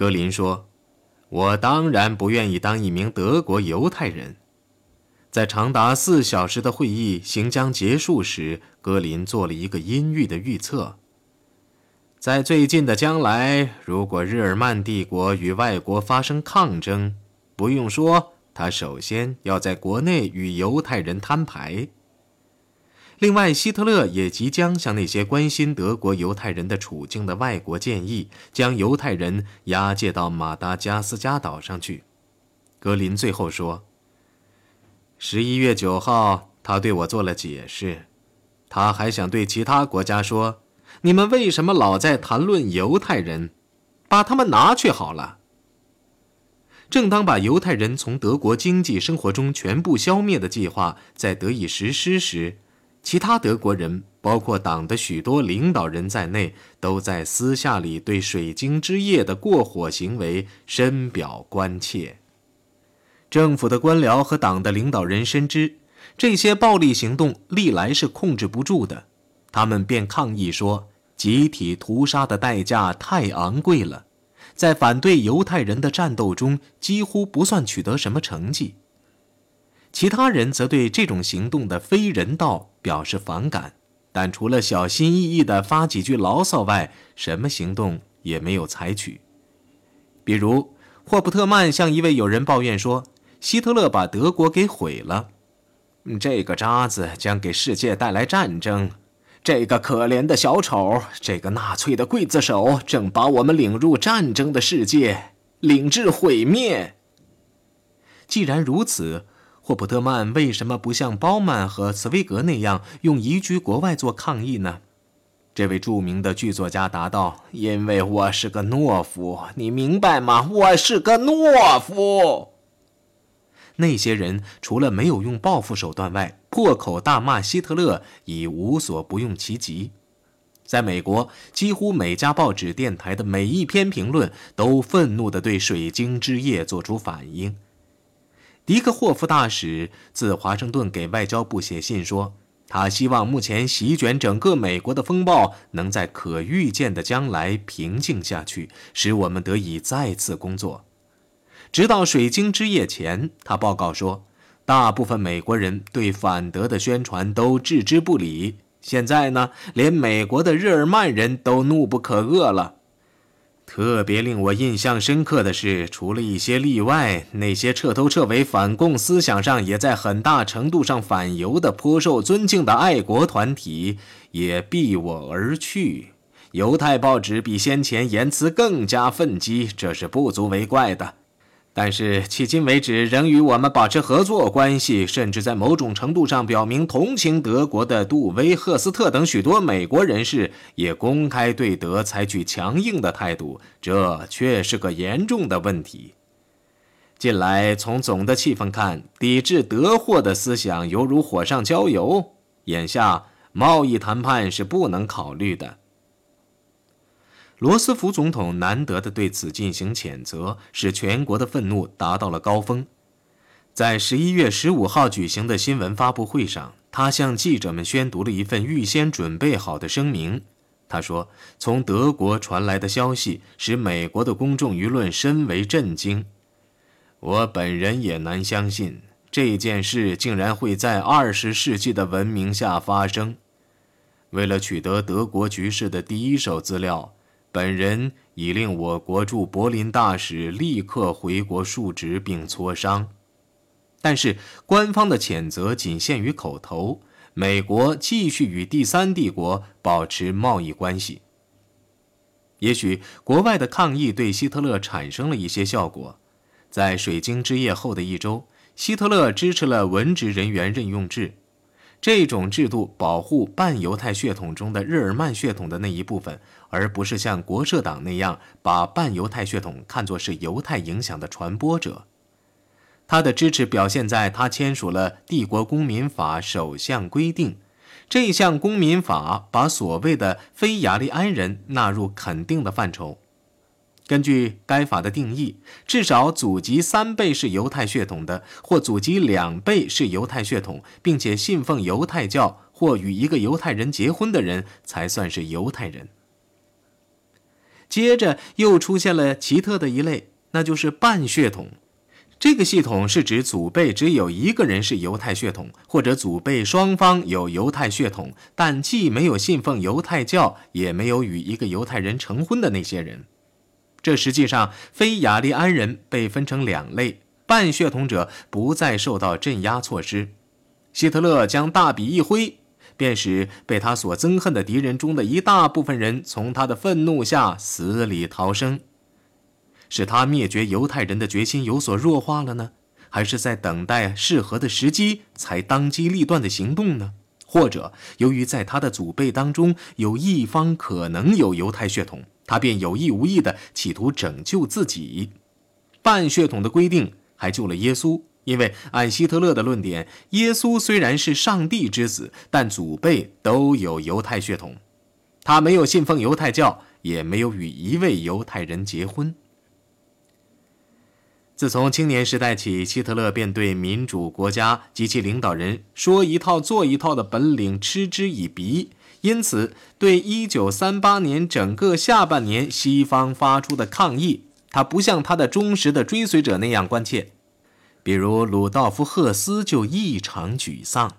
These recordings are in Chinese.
格林说：“我当然不愿意当一名德国犹太人。”在长达四小时的会议行将结束时，格林做了一个阴郁的预测：在最近的将来，如果日耳曼帝国与外国发生抗争，不用说，他首先要在国内与犹太人摊牌。另外，希特勒也即将向那些关心德国犹太人的处境的外国建议，将犹太人押解到马达加斯加岛上去。格林最后说：“十一月九号，他对我做了解释。他还想对其他国家说：‘你们为什么老在谈论犹太人？把他们拿去好了。’正当把犹太人从德国经济生活中全部消灭的计划在得以实施时。”其他德国人，包括党的许多领导人在内，都在私下里对水晶之夜的过火行为深表关切。政府的官僚和党的领导人深知这些暴力行动历来是控制不住的，他们便抗议说，集体屠杀的代价太昂贵了，在反对犹太人的战斗中几乎不算取得什么成绩。其他人则对这种行动的非人道表示反感，但除了小心翼翼地发几句牢骚外，什么行动也没有采取。比如，霍普特曼向一位友人抱怨说：“希特勒把德国给毁了，这个渣子将给世界带来战争。这个可怜的小丑，这个纳粹的刽子手，正把我们领入战争的世界，领至毁灭。既然如此。”霍普特曼为什么不像包曼和茨威格那样用移居国外做抗议呢？这位著名的剧作家答道：“因为我是个懦夫，你明白吗？我是个懦夫。”那些人除了没有用报复手段外，破口大骂希特勒已无所不用其极。在美国，几乎每家报纸、电台的每一篇评论都愤怒地对水晶之夜做出反应。迪克霍夫大使自华盛顿给外交部写信说，他希望目前席卷整个美国的风暴能在可预见的将来平静下去，使我们得以再次工作。直到水晶之夜前，他报告说，大部分美国人对反德的宣传都置之不理。现在呢，连美国的日耳曼人都怒不可遏了。特别令我印象深刻的是，除了一些例外，那些彻头彻尾反共思想上也在很大程度上反犹的颇受尊敬的爱国团体也避我而去。犹太报纸比先前言辞更加愤激，这是不足为怪的。但是迄今为止，仍与我们保持合作关系，甚至在某种程度上表明同情德国的杜威、赫斯特等许多美国人士，也公开对德采取强硬的态度，这却是个严重的问题。近来，从总的气氛看，抵制德货的思想犹如火上浇油。眼下，贸易谈判是不能考虑的。罗斯福总统难得的对此进行谴责，使全国的愤怒达到了高峰。在十一月十五号举行的新闻发布会上，他向记者们宣读了一份预先准备好的声明。他说：“从德国传来的消息使美国的公众舆论深为震惊。我本人也难相信这件事竟然会在二十世纪的文明下发生。为了取得德国局势的第一手资料。”本人已令我国驻柏林大使立刻回国述职并磋商，但是官方的谴责仅限于口头。美国继续与第三帝国保持贸易关系。也许国外的抗议对希特勒产生了一些效果。在水晶之夜后的一周，希特勒支持了文职人员任用制。这种制度保护半犹太血统中的日耳曼血统的那一部分，而不是像国社党那样把半犹太血统看作是犹太影响的传播者。他的支持表现在他签署了帝国公民法首项规定，这项公民法把所谓的非雅利安人纳入肯定的范畴。根据该法的定义，至少祖籍三辈是犹太血统的，或祖籍两辈是犹太血统，并且信奉犹太教或与一个犹太人结婚的人，才算是犹太人。接着又出现了奇特的一类，那就是半血统。这个系统是指祖辈只有一个人是犹太血统，或者祖辈双方有犹太血统，但既没有信奉犹太教，也没有与一个犹太人成婚的那些人。这实际上，非雅利安人被分成两类，半血统者不再受到镇压措施。希特勒将大笔一挥，便使被他所憎恨的敌人中的一大部分人从他的愤怒下死里逃生。是他灭绝犹太人的决心有所弱化了呢，还是在等待适合的时机才当机立断的行动呢？或者由于在他的祖辈当中有一方可能有犹太血统，他便有意无意地企图拯救自己？半血统的规定还救了耶稣，因为按希特勒的论点，耶稣虽然是上帝之子，但祖辈都有犹太血统，他没有信奉犹太教，也没有与一位犹太人结婚。自从青年时代起，希特勒便对民主国家及其领导人说一套做一套的本领嗤之以鼻，因此对1938年整个下半年西方发出的抗议，他不像他的忠实的追随者那样关切。比如鲁道夫·赫斯就异常沮丧。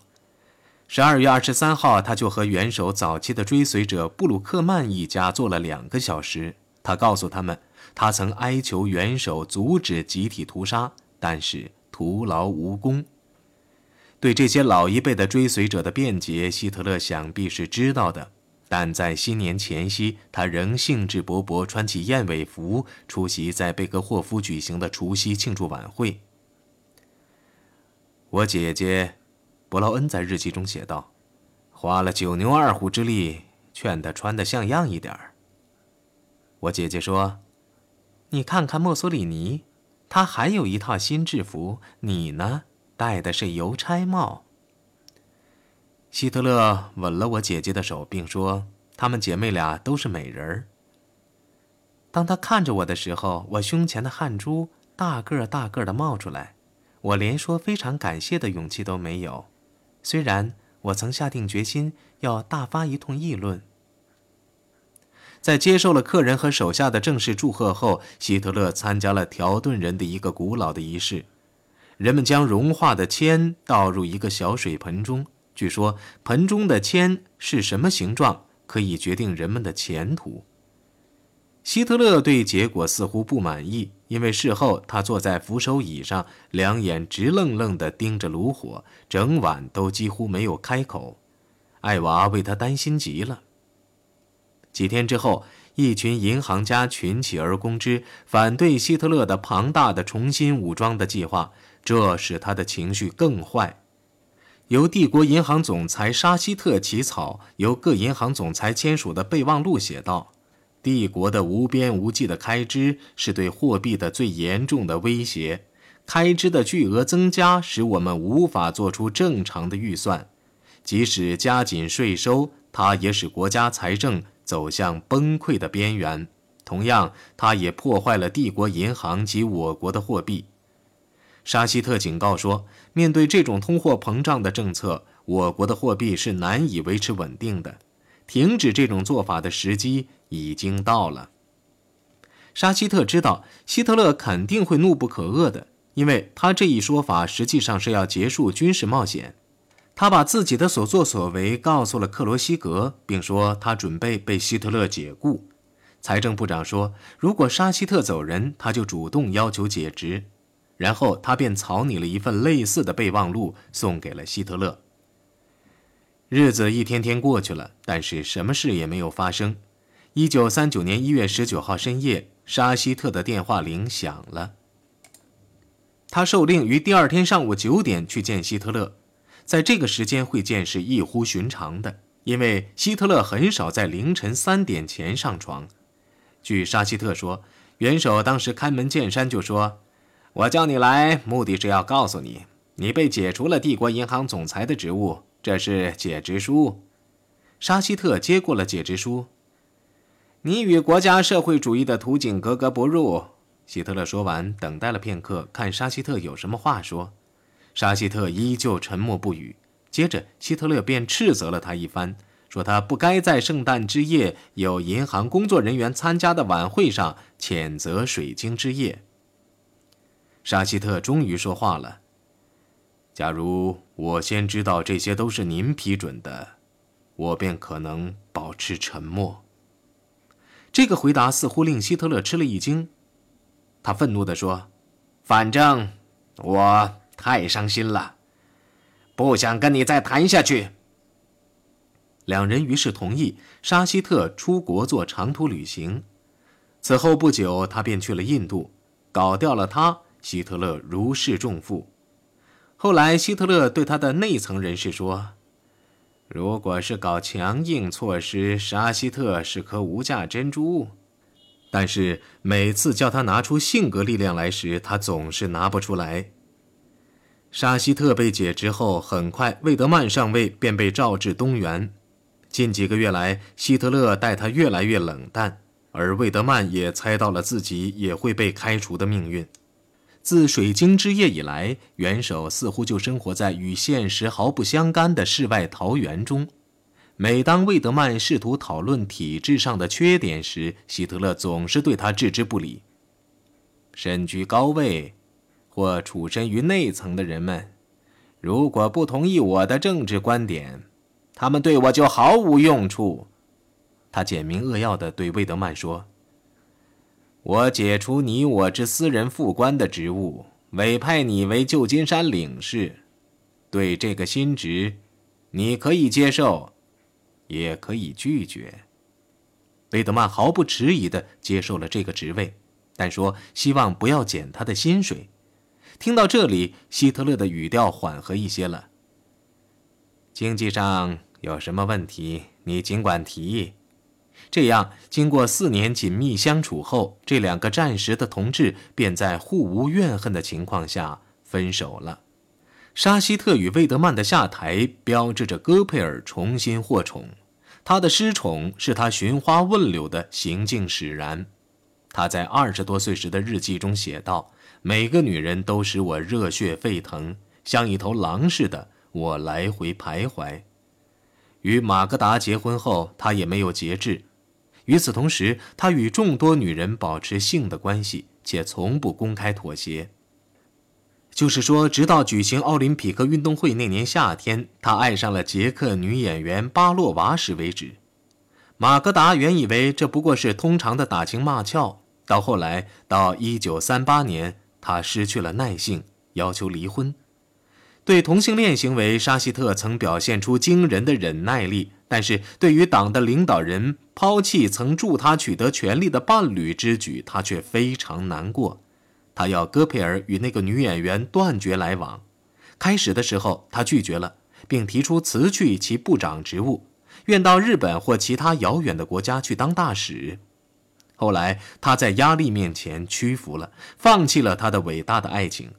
12月23号，他就和元首早期的追随者布鲁克曼一家坐了两个小时，他告诉他们。他曾哀求元首阻止集体屠杀，但是徒劳无功。对这些老一辈的追随者的辩解，希特勒想必是知道的，但在新年前夕，他仍兴致勃勃穿起燕尾服出席在贝格霍夫举行的除夕庆祝晚会。我姐姐伯劳恩在日记中写道：“花了九牛二虎之力劝他穿得像样一点儿。”我姐姐说。你看看墨索里尼，他还有一套新制服，你呢，戴的是邮差帽。希特勒吻了我姐姐的手，并说：“她们姐妹俩都是美人儿。”当他看着我的时候，我胸前的汗珠大个儿大个儿的冒出来，我连说非常感谢的勇气都没有。虽然我曾下定决心要大发一通议论。在接受了客人和手下的正式祝贺后，希特勒参加了条顿人的一个古老的仪式。人们将融化的铅倒入一个小水盆中，据说盆中的铅是什么形状，可以决定人们的前途。希特勒对结果似乎不满意，因为事后他坐在扶手椅上，两眼直愣愣地盯着炉火，整晚都几乎没有开口。艾娃为他担心极了。几天之后，一群银行家群起而攻之，反对希特勒的庞大的重新武装的计划，这使他的情绪更坏。由帝国银行总裁沙希特起草、由各银行总裁签署的备忘录写道：“帝国的无边无际的开支是对货币的最严重的威胁，开支的巨额增加使我们无法做出正常的预算，即使加紧税收，它也使国家财政。”走向崩溃的边缘。同样，他也破坏了帝国银行及我国的货币。沙希特警告说，面对这种通货膨胀的政策，我国的货币是难以维持稳定的。停止这种做法的时机已经到了。沙希特知道希特勒肯定会怒不可遏的，因为他这一说法实际上是要结束军事冒险。他把自己的所作所为告诉了克罗西格，并说他准备被希特勒解雇。财政部长说，如果沙希特走人，他就主动要求解职。然后他便草拟了一份类似的备忘录，送给了希特勒。日子一天天过去了，但是什么事也没有发生。一九三九年一月十九号深夜，沙希特的电话铃响了。他受令于第二天上午九点去见希特勒。在这个时间会见是异乎寻常的，因为希特勒很少在凌晨三点前上床。据沙希特说，元首当时开门见山就说：“我叫你来，目的是要告诉你，你被解除了帝国银行总裁的职务，这是解职书。”沙希特接过了解职书。你与国家社会主义的图景格格不入。希特勒说完，等待了片刻，看沙希特有什么话说。沙希特依旧沉默不语。接着，希特勒便斥责了他一番，说他不该在圣诞之夜有银行工作人员参加的晚会上谴责水晶之夜。沙希特终于说话了：“假如我先知道这些都是您批准的，我便可能保持沉默。”这个回答似乎令希特勒吃了一惊，他愤怒地说：“反正我太伤心了，不想跟你再谈下去。”两人于是同意沙希特出国做长途旅行。此后不久，他便去了印度，搞掉了他。希特勒如释重负。后来，希特勒对他的内层人士说：“如果是搞强硬措施，沙希特是颗无价珍珠。但是每次叫他拿出性格力量来时，他总是拿不出来。”沙希特被解职后，很快魏德曼上尉便被召至东园。近几个月来，希特勒待他越来越冷淡，而魏德曼也猜到了自己也会被开除的命运。自水晶之夜以来，元首似乎就生活在与现实毫不相干的世外桃源中。每当魏德曼试图讨论体制上的缺点时，希特勒总是对他置之不理。身居高位或处身于内层的人们，如果不同意我的政治观点，他们对我就毫无用处，他简明扼要地对魏德曼说：“我解除你我之私人副官的职务，委派你为旧金山领事。对这个新职，你可以接受，也可以拒绝。”魏德曼毫不迟疑地接受了这个职位，但说希望不要减他的薪水。听到这里，希特勒的语调缓和一些了。经济上。有什么问题，你尽管提。这样，经过四年紧密相处后，这两个战时的同志便在互无怨恨的情况下分手了。沙希特与魏德曼的下台，标志着戈佩尔重新获宠。他的失宠是他寻花问柳的行径使然。他在二十多岁时的日记中写道：“每个女人都使我热血沸腾，像一头狼似的，我来回徘徊。”与马格达结婚后，他也没有节制。与此同时，他与众多女人保持性的关系，且从不公开妥协。就是说，直到举行奥林匹克运动会那年夏天，他爱上了捷克女演员巴洛娃时为止。马格达原以为这不过是通常的打情骂俏，到后来，到1938年，他失去了耐性，要求离婚。对同性恋行为，沙希特曾表现出惊人的忍耐力，但是对于党的领导人抛弃曾助他取得权力的伴侣之举，他却非常难过。他要戈佩尔与那个女演员断绝来往。开始的时候，他拒绝了，并提出辞去其部长职务，愿到日本或其他遥远的国家去当大使。后来，他在压力面前屈服了，放弃了他的伟大的爱情。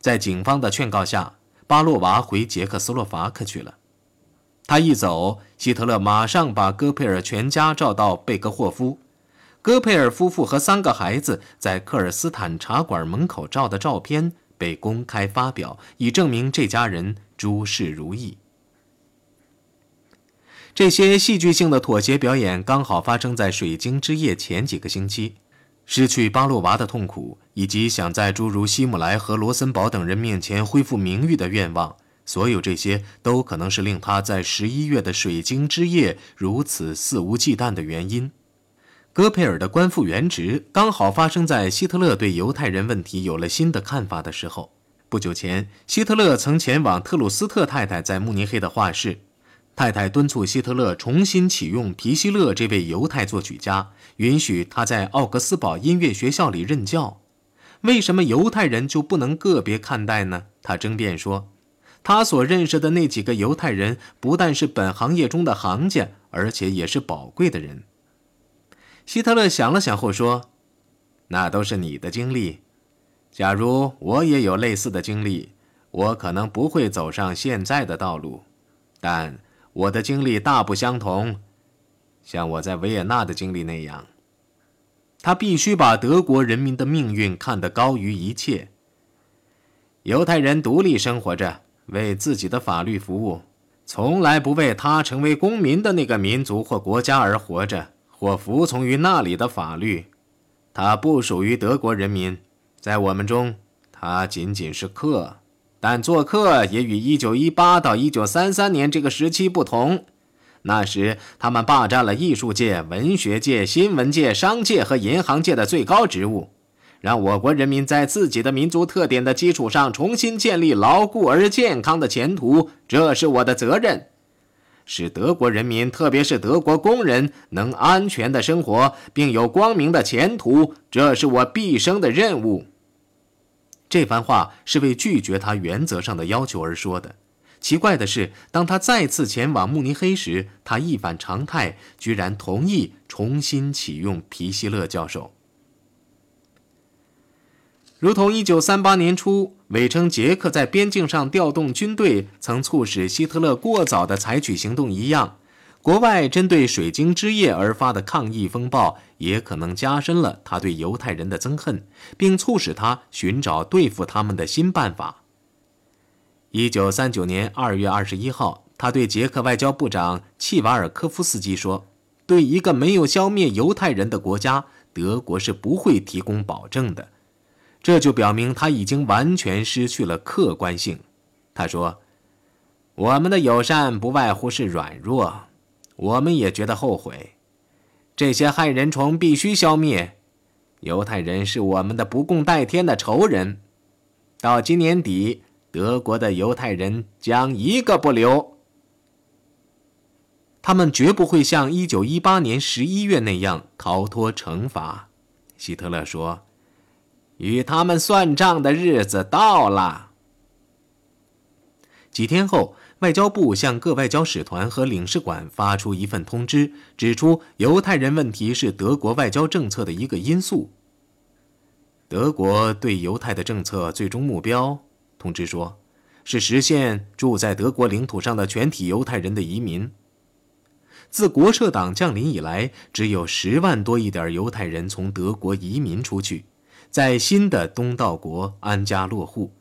在警方的劝告下。巴洛娃回捷克斯洛伐克去了。他一走，希特勒马上把戈佩尔全家召到贝格霍夫。戈佩尔夫妇和三个孩子在克尔斯坦茶馆门口照的照片被公开发表，以证明这家人诸事如意。这些戏剧性的妥协表演刚好发生在水晶之夜前几个星期。失去巴洛娃的痛苦，以及想在诸如希姆莱和罗森堡等人面前恢复名誉的愿望，所有这些都可能是令他在十一月的水晶之夜如此肆无忌惮的原因。戈培尔的官复原职刚好发生在希特勒对犹太人问题有了新的看法的时候。不久前，希特勒曾前往特鲁斯特太太在慕尼黑的画室。太太敦促希特勒重新启用皮希勒这位犹太作曲家，允许他在奥格斯堡音乐学校里任教。为什么犹太人就不能个别看待呢？他争辩说，他所认识的那几个犹太人不但是本行业中的行家，而且也是宝贵的人。希特勒想了想后说：“那都是你的经历。假如我也有类似的经历，我可能不会走上现在的道路，但……”我的经历大不相同，像我在维也纳的经历那样。他必须把德国人民的命运看得高于一切。犹太人独立生活着，为自己的法律服务，从来不为他成为公民的那个民族或国家而活着，或服从于那里的法律。他不属于德国人民，在我们中，他仅仅是客。但做客也与1918到1933年这个时期不同。那时，他们霸占了艺术界、文学界、新闻界、商界和银行界的最高职务，让我国人民在自己的民族特点的基础上重新建立牢固而健康的前途，这是我的责任。使德国人民，特别是德国工人，能安全的生活并有光明的前途，这是我毕生的任务。这番话是为拒绝他原则上的要求而说的。奇怪的是，当他再次前往慕尼黑时，他一反常态，居然同意重新启用皮希勒教授。如同1938年初伪称捷克在边境上调动军队曾促使希特勒过早的采取行动一样，国外针对水晶之夜而发的抗议风暴也可能加深了他对犹太人的憎恨，并促使他寻找对付他们的新办法。一九三九年二月二十一号，他对捷克外交部长契瓦尔科夫斯基说：“对一个没有消灭犹太人的国家，德国是不会提供保证的。”这就表明他已经完全失去了客观性。他说：“我们的友善不外乎是软弱，我们也觉得后悔。这些害人虫必须消灭。犹太人是我们的不共戴天的仇人。到今年底。”德国的犹太人将一个不留，他们绝不会像一九一八年十一月那样逃脱惩罚。希特勒说：“与他们算账的日子到了。”几天后，外交部向各外交使团和领事馆发出一份通知，指出犹太人问题是德国外交政策的一个因素。德国对犹太的政策最终目标。通知说，是实现住在德国领土上的全体犹太人的移民。自国社党降临以来，只有十万多一点犹太人从德国移民出去，在新的东道国安家落户。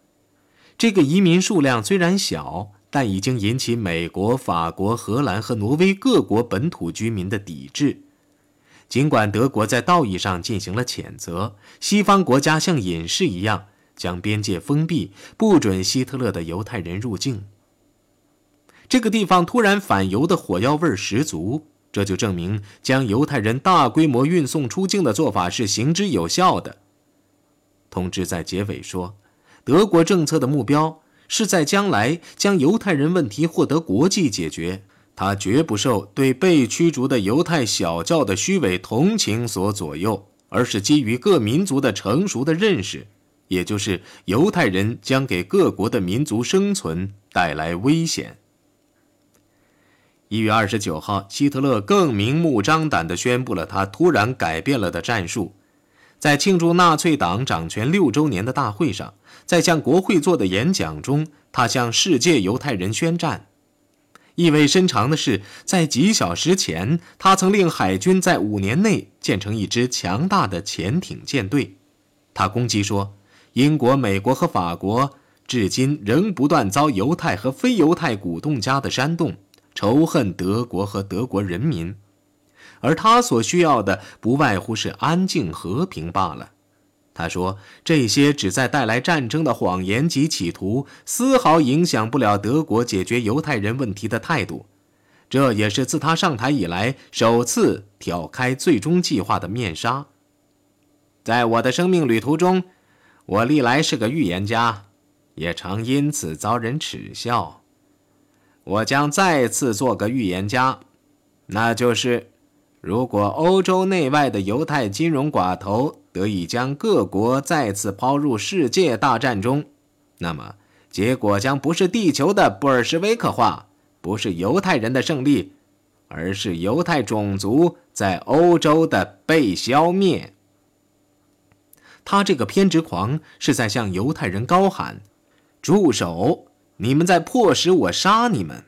这个移民数量虽然小，但已经引起美国、法国、荷兰和挪威各国本土居民的抵制。尽管德国在道义上进行了谴责，西方国家像隐士一样。将边界封闭，不准希特勒的犹太人入境。这个地方突然反犹的火药味十足，这就证明将犹太人大规模运送出境的做法是行之有效的。通知在结尾说，德国政策的目标是在将来将犹太人问题获得国际解决，他绝不受对被驱逐的犹太小教的虚伪同情所左右，而是基于各民族的成熟的认识。也就是犹太人将给各国的民族生存带来危险。一月二十九号，希特勒更明目张胆地宣布了他突然改变了的战术。在庆祝纳粹党掌权六周年的大会上，在向国会做的演讲中，他向世界犹太人宣战。意味深长的是，在几小时前，他曾令海军在五年内建成一支强大的潜艇舰队。他攻击说。英国、美国和法国至今仍不断遭犹太和非犹太鼓动家的煽动，仇恨德国和德国人民，而他所需要的不外乎是安静和平罢了。他说：“这些旨在带来战争的谎言及企图，丝毫影响不了德国解决犹太人问题的态度。这也是自他上台以来首次挑开最终计划的面纱。在我的生命旅途中。”我历来是个预言家，也常因此遭人耻笑。我将再次做个预言家，那就是：如果欧洲内外的犹太金融寡头得以将各国再次抛入世界大战中，那么结果将不是地球的布尔什维克化，不是犹太人的胜利，而是犹太种族在欧洲的被消灭。他这个偏执狂是在向犹太人高喊：“住手！你们在迫使我杀你们。”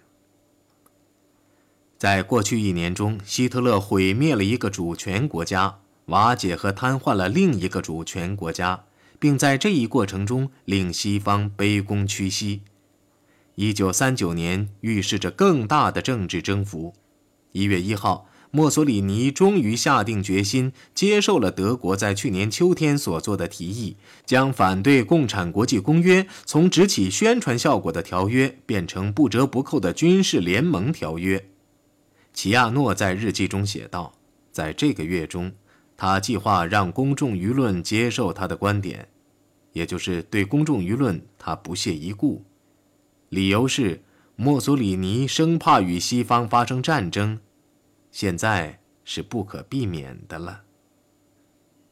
在过去一年中，希特勒毁灭了一个主权国家，瓦解和瘫痪了另一个主权国家，并在这一过程中令西方卑躬屈膝。一九三九年预示着更大的政治征服。一月一号，墨索里尼终于下定决心，接受了德国在去年秋天所做的提议，将反对共产国际公约从只起宣传效果的条约变成不折不扣的军事联盟条约。齐亚诺在日记中写道：“在这个月中，他计划让公众舆论接受他的观点，也就是对公众舆论他不屑一顾。”理由是，墨索里尼生怕与西方发生战争，现在是不可避免的了。